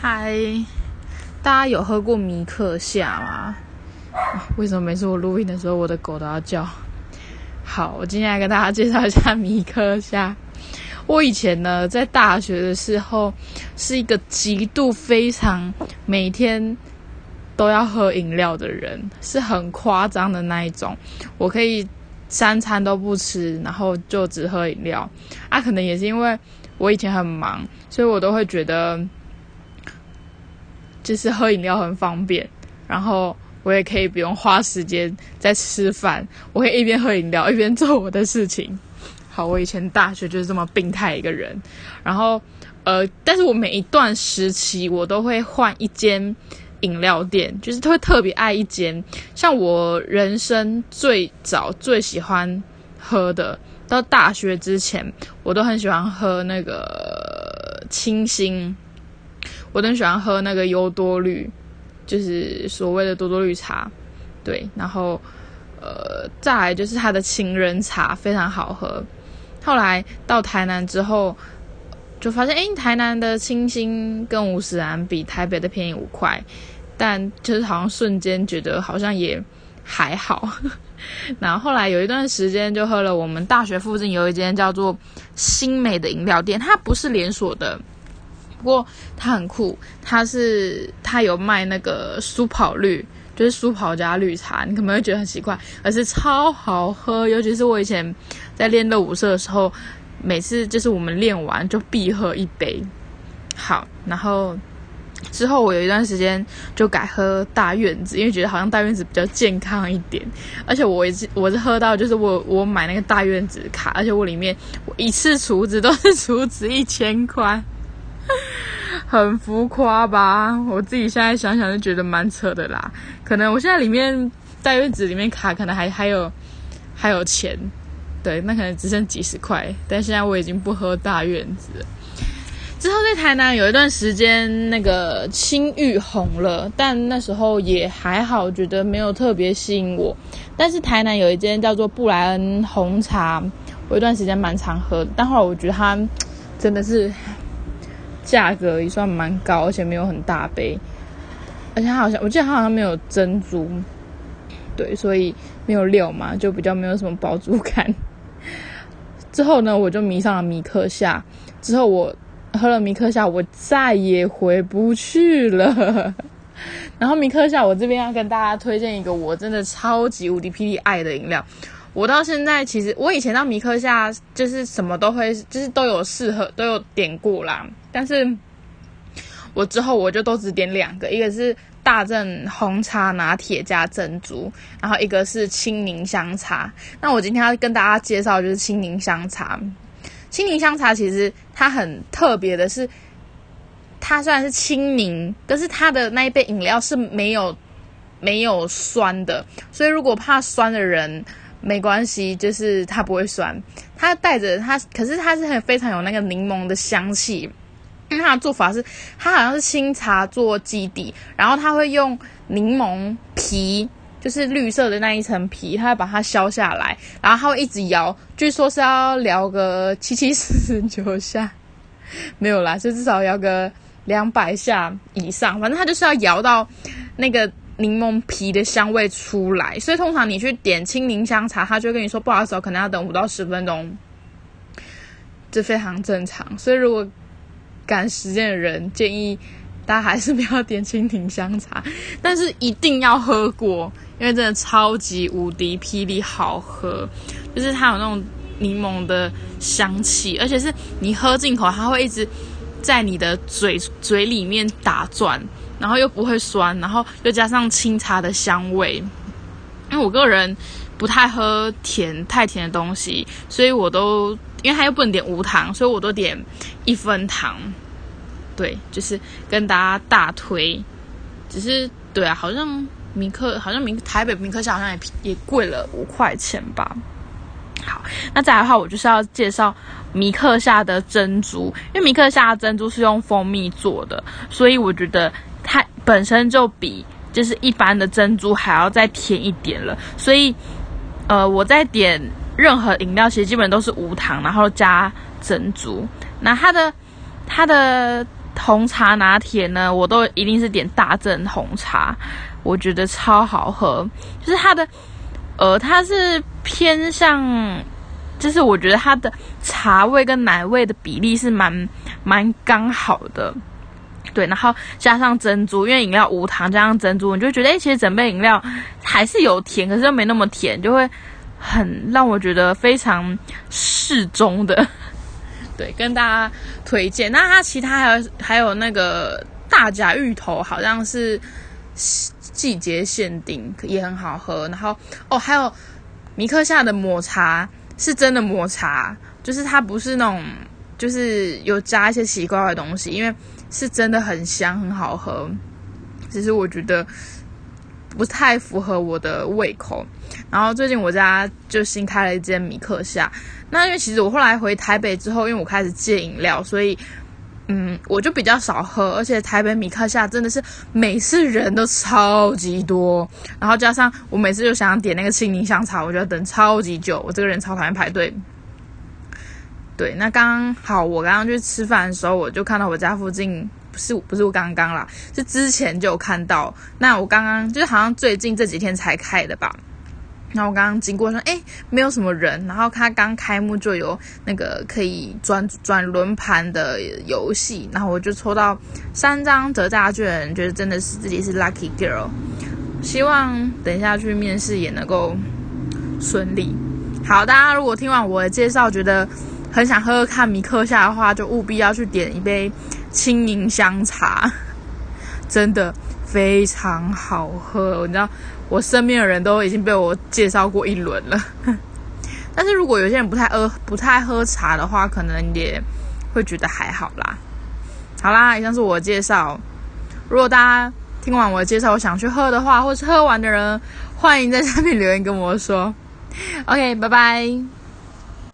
嗨，大家有喝过米克夏吗？为什么每次我录音的时候，我的狗都要叫？好，我今天来跟大家介绍一下米克夏。我以前呢，在大学的时候，是一个极度非常每天都要喝饮料的人，是很夸张的那一种。我可以三餐都不吃，然后就只喝饮料。啊，可能也是因为我以前很忙，所以我都会觉得。就是喝饮料很方便，然后我也可以不用花时间在吃饭，我可以一边喝饮料一边做我的事情。好，我以前大学就是这么病态一个人，然后呃，但是我每一段时期我都会换一间饮料店，就是会特别爱一间。像我人生最早最喜欢喝的，到大学之前我都很喜欢喝那个清新。我很喜欢喝那个优多绿，就是所谓的多多绿茶，对，然后呃，再来就是它的情人茶非常好喝。后来到台南之后，就发现哎，台南的清新跟五十兰比台北的便宜五块，但就是好像瞬间觉得好像也还好。然后后来有一段时间就喝了我们大学附近有一间叫做新美的饮料店，它不是连锁的。不过它很酷，它是它有卖那个苏跑绿，就是苏跑加绿茶，你可能会觉得很奇怪，而是超好喝。尤其是我以前在练热舞社的时候，每次就是我们练完就必喝一杯。好，然后之后我有一段时间就改喝大院子，因为觉得好像大院子比较健康一点。而且我一次我是喝到就是我我买那个大院子卡，而且我里面我一次储值都是储值一千块。很浮夸吧？我自己现在想想就觉得蛮扯的啦。可能我现在里面大院子里面卡可能还还有还有钱，对，那可能只剩几十块。但现在我已经不喝大院子。之后在台南有一段时间，那个青玉红了，但那时候也还好，觉得没有特别吸引我。但是台南有一间叫做布莱恩红茶，我一段时间蛮常喝，但后来我觉得它真的是。价格也算蛮高，而且没有很大杯，而且它好像我记得它好像没有珍珠，对，所以没有料嘛，就比较没有什么饱足感。之后呢，我就迷上了米克夏。之后我喝了米克夏，我再也回不去了。然后米克夏，我这边要跟大家推荐一个我真的超级无敌霹雳爱的饮料。我到现在其实，我以前到米克夏就是什么都会，就是都有适合都有点过啦。但是，我之后我就都只点两个，一个是大正红茶拿铁加珍珠，然后一个是青柠香茶。那我今天要跟大家介绍就是青柠香茶。青柠香茶其实它很特别的是，它虽然是青柠，但是它的那一杯饮料是没有没有酸的，所以如果怕酸的人。没关系，就是它不会酸，它带着它，可是它是很非常有那个柠檬的香气。因为它的做法是，它好像是清茶做基底，然后它会用柠檬皮，就是绿色的那一层皮，它会把它削下来，然后它会一直摇，据说是要摇个七七四十九下，没有啦，就至少摇个两百下以上，反正它就是要摇到那个。柠檬皮的香味出来，所以通常你去点青柠香茶，他就跟你说不好意思，可能要等五到十分钟，这非常正常。所以如果赶时间的人，建议大家还是不要点青柠香茶，但是一定要喝过，因为真的超级无敌霹雳好喝，就是它有那种柠檬的香气，而且是你喝进口，它会一直在你的嘴嘴里面打转。然后又不会酸，然后又加上清茶的香味，因为我个人不太喝甜太甜的东西，所以我都因为它又不能点无糖，所以我都点一分糖。对，就是跟大家大推，只是对啊，好像米克好像米台北米克夏好像也也贵了五块钱吧。好，那再来的话，我就是要介绍米克夏的珍珠，因为米克夏的珍珠是用蜂蜜做的，所以我觉得。它本身就比就是一般的珍珠还要再甜一点了，所以，呃，我在点任何饮料，其实基本都是无糖，然后加珍珠。那它的它的红茶拿铁呢，我都一定是点大正红茶，我觉得超好喝。就是它的，呃，它是偏向，就是我觉得它的茶味跟奶味的比例是蛮蛮刚好的。对，然后加上珍珠，因为饮料无糖，加上珍珠，你就觉得哎，其实整杯饮料还是有甜，可是又没那么甜，就会很让我觉得非常适中的。对，跟大家推荐。那它其他还有还有那个大甲芋头，好像是季节限定，也很好喝。然后哦，还有米克夏的抹茶，是真的抹茶，就是它不是那种，就是有加一些奇怪的东西，因为。是真的很香，很好喝，只是我觉得不太符合我的胃口。然后最近我家就新开了一间米克夏，那因为其实我后来回台北之后，因为我开始戒饮料，所以嗯，我就比较少喝。而且台北米克夏真的是每次人都超级多，然后加上我每次就想点那个青柠香茶，我就要等超级久。我这个人超讨厌排队。对，那刚好我刚刚去吃饭的时候，我就看到我家附近不是不是我刚刚啦，是之前就有看到。那我刚刚就是好像最近这几天才开的吧。然后我刚刚经过说，哎，没有什么人。然后他刚开幕就有那个可以转转轮盘的游戏，然后我就抽到三张折价券，觉得真的是自己是 lucky girl。希望等一下去面试也能够顺利。好，大家如果听完我的介绍，觉得。很想喝喝看米克夏的话，就务必要去点一杯青柠香茶，真的非常好喝。你知道，我身边的人都已经被我介绍过一轮了。但是如果有些人不太喝不太喝茶的话，可能也会觉得还好啦。好啦，以上是我的介绍。如果大家听完我的介绍，我想去喝的话，或是喝完的人，欢迎在下面留言跟我说。OK，拜拜。